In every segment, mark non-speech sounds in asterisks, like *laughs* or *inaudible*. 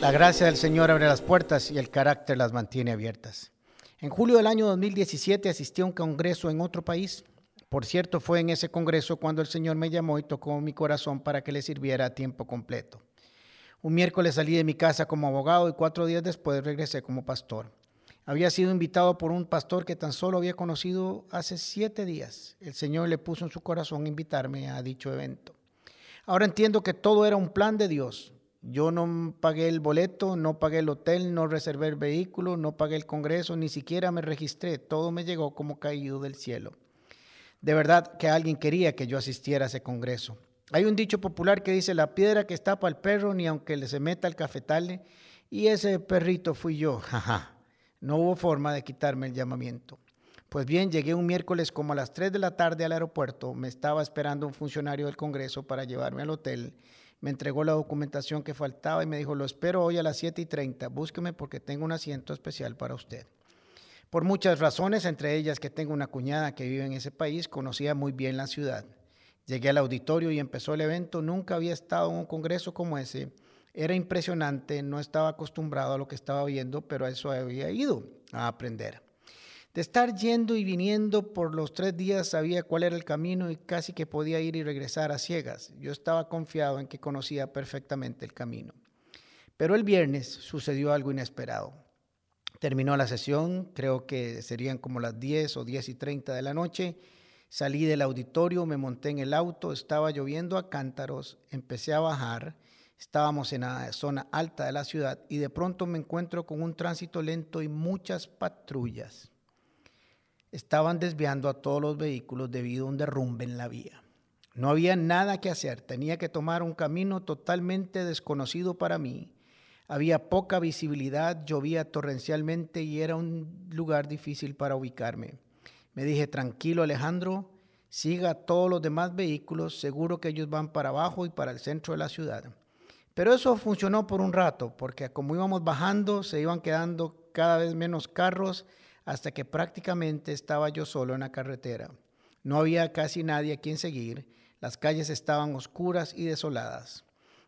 La gracia del Señor abre las puertas y el carácter las mantiene abiertas. En julio del año 2017 asistí a un congreso en otro país. Por cierto, fue en ese congreso cuando el Señor me llamó y tocó mi corazón para que le sirviera a tiempo completo. Un miércoles salí de mi casa como abogado y cuatro días después regresé como pastor. Había sido invitado por un pastor que tan solo había conocido hace siete días. El Señor le puso en su corazón invitarme a dicho evento. Ahora entiendo que todo era un plan de Dios. Yo no pagué el boleto, no pagué el hotel, no reservé el vehículo, no pagué el congreso, ni siquiera me registré. Todo me llegó como caído del cielo. De verdad que alguien quería que yo asistiera a ese congreso. Hay un dicho popular que dice, la piedra que está para el perro, ni aunque le se meta el cafetale, y ese perrito fui yo. *laughs* no hubo forma de quitarme el llamamiento. Pues bien, llegué un miércoles como a las 3 de la tarde al aeropuerto, me estaba esperando un funcionario del Congreso para llevarme al hotel me entregó la documentación que faltaba y me dijo, lo espero hoy a las 7 y 30, búsqueme porque tengo un asiento especial para usted. Por muchas razones, entre ellas que tengo una cuñada que vive en ese país, conocía muy bien la ciudad. Llegué al auditorio y empezó el evento, nunca había estado en un congreso como ese. Era impresionante, no estaba acostumbrado a lo que estaba viendo, pero a eso había ido a aprender. De estar yendo y viniendo por los tres días sabía cuál era el camino y casi que podía ir y regresar a ciegas. Yo estaba confiado en que conocía perfectamente el camino. Pero el viernes sucedió algo inesperado. Terminó la sesión, creo que serían como las 10 o 10 y 30 de la noche. Salí del auditorio, me monté en el auto, estaba lloviendo a cántaros, empecé a bajar, estábamos en la zona alta de la ciudad y de pronto me encuentro con un tránsito lento y muchas patrullas estaban desviando a todos los vehículos debido a un derrumbe en la vía. No había nada que hacer, tenía que tomar un camino totalmente desconocido para mí. Había poca visibilidad, llovía torrencialmente y era un lugar difícil para ubicarme. Me dije, tranquilo Alejandro, siga a todos los demás vehículos, seguro que ellos van para abajo y para el centro de la ciudad. Pero eso funcionó por un rato, porque como íbamos bajando, se iban quedando cada vez menos carros hasta que prácticamente estaba yo solo en la carretera. No había casi nadie a quien seguir, las calles estaban oscuras y desoladas.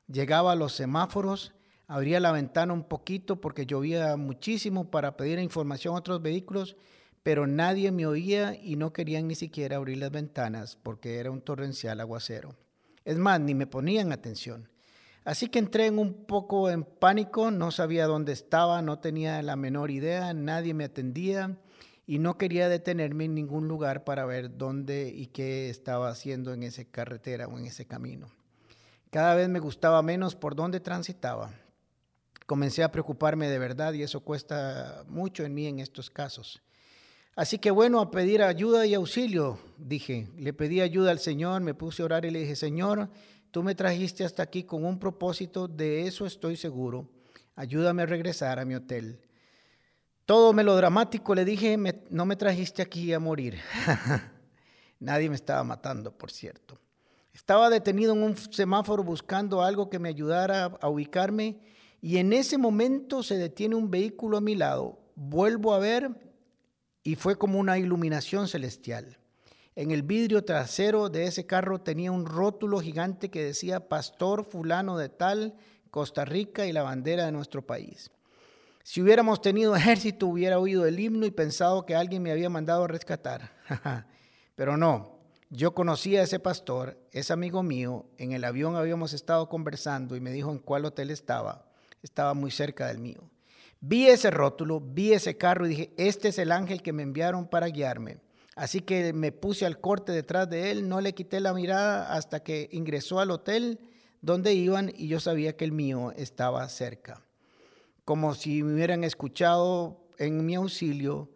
Llegaba a los semáforos, abría la ventana un poquito porque llovía muchísimo para pedir información a otros vehículos, pero nadie me oía y no querían ni siquiera abrir las ventanas porque era un torrencial aguacero. Es más, ni me ponían atención. Así que entré en un poco en pánico, no sabía dónde estaba, no tenía la menor idea, nadie me atendía y no quería detenerme en ningún lugar para ver dónde y qué estaba haciendo en esa carretera o en ese camino. Cada vez me gustaba menos por dónde transitaba. Comencé a preocuparme de verdad y eso cuesta mucho en mí en estos casos. Así que bueno, a pedir ayuda y auxilio, dije. Le pedí ayuda al Señor, me puse a orar y le dije, Señor, Tú me trajiste hasta aquí con un propósito, de eso estoy seguro. Ayúdame a regresar a mi hotel. Todo melodramático le dije, no me trajiste aquí a morir. *laughs* Nadie me estaba matando, por cierto. Estaba detenido en un semáforo buscando algo que me ayudara a ubicarme y en ese momento se detiene un vehículo a mi lado. Vuelvo a ver y fue como una iluminación celestial. En el vidrio trasero de ese carro tenía un rótulo gigante que decía Pastor fulano de tal, Costa Rica y la bandera de nuestro país. Si hubiéramos tenido *laughs* ejército hubiera oído el himno y pensado que alguien me había mandado a rescatar. *laughs* Pero no, yo conocía a ese pastor, es amigo mío, en el avión habíamos estado conversando y me dijo en cuál hotel estaba. Estaba muy cerca del mío. Vi ese rótulo, vi ese carro y dije, este es el ángel que me enviaron para guiarme. Así que me puse al corte detrás de él, no le quité la mirada hasta que ingresó al hotel donde iban y yo sabía que el mío estaba cerca. Como si me hubieran escuchado en mi auxilio,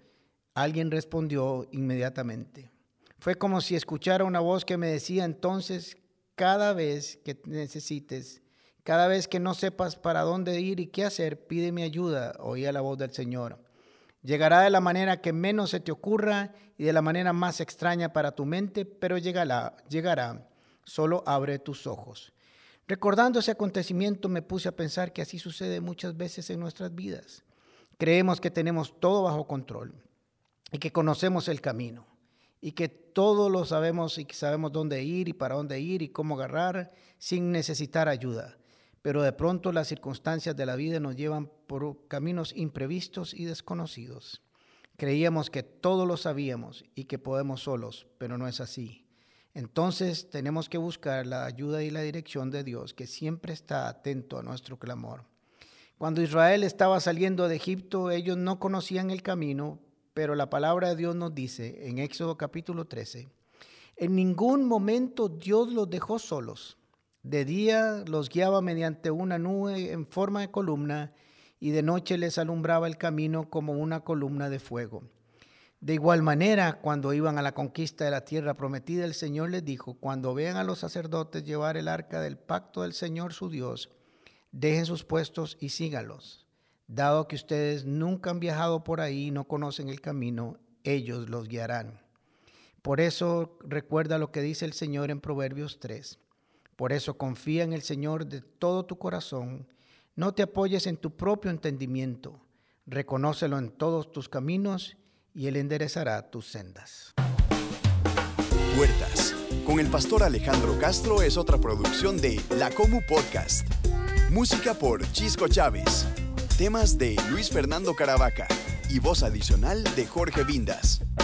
alguien respondió inmediatamente. Fue como si escuchara una voz que me decía entonces, cada vez que necesites, cada vez que no sepas para dónde ir y qué hacer, pide mi ayuda, oía la voz del Señor. Llegará de la manera que menos se te ocurra y de la manera más extraña para tu mente, pero llegará, llegará. Solo abre tus ojos. Recordando ese acontecimiento me puse a pensar que así sucede muchas veces en nuestras vidas. Creemos que tenemos todo bajo control y que conocemos el camino y que todo lo sabemos y que sabemos dónde ir y para dónde ir y cómo agarrar sin necesitar ayuda. Pero de pronto las circunstancias de la vida nos llevan por caminos imprevistos y desconocidos. Creíamos que todo lo sabíamos y que podemos solos, pero no es así. Entonces tenemos que buscar la ayuda y la dirección de Dios, que siempre está atento a nuestro clamor. Cuando Israel estaba saliendo de Egipto, ellos no conocían el camino, pero la palabra de Dios nos dice en Éxodo capítulo 13, en ningún momento Dios los dejó solos de día los guiaba mediante una nube en forma de columna y de noche les alumbraba el camino como una columna de fuego. De igual manera, cuando iban a la conquista de la tierra prometida, el Señor les dijo, cuando vean a los sacerdotes llevar el arca del pacto del Señor su Dios, dejen sus puestos y sígalos. Dado que ustedes nunca han viajado por ahí y no conocen el camino, ellos los guiarán. Por eso recuerda lo que dice el Señor en Proverbios 3. Por eso confía en el Señor de todo tu corazón. No te apoyes en tu propio entendimiento. Reconócelo en todos tus caminos y Él enderezará tus sendas. Puertas. Con el pastor Alejandro Castro es otra producción de La Comu Podcast. Música por Chisco Chávez. Temas de Luis Fernando Caravaca y voz adicional de Jorge Vindas.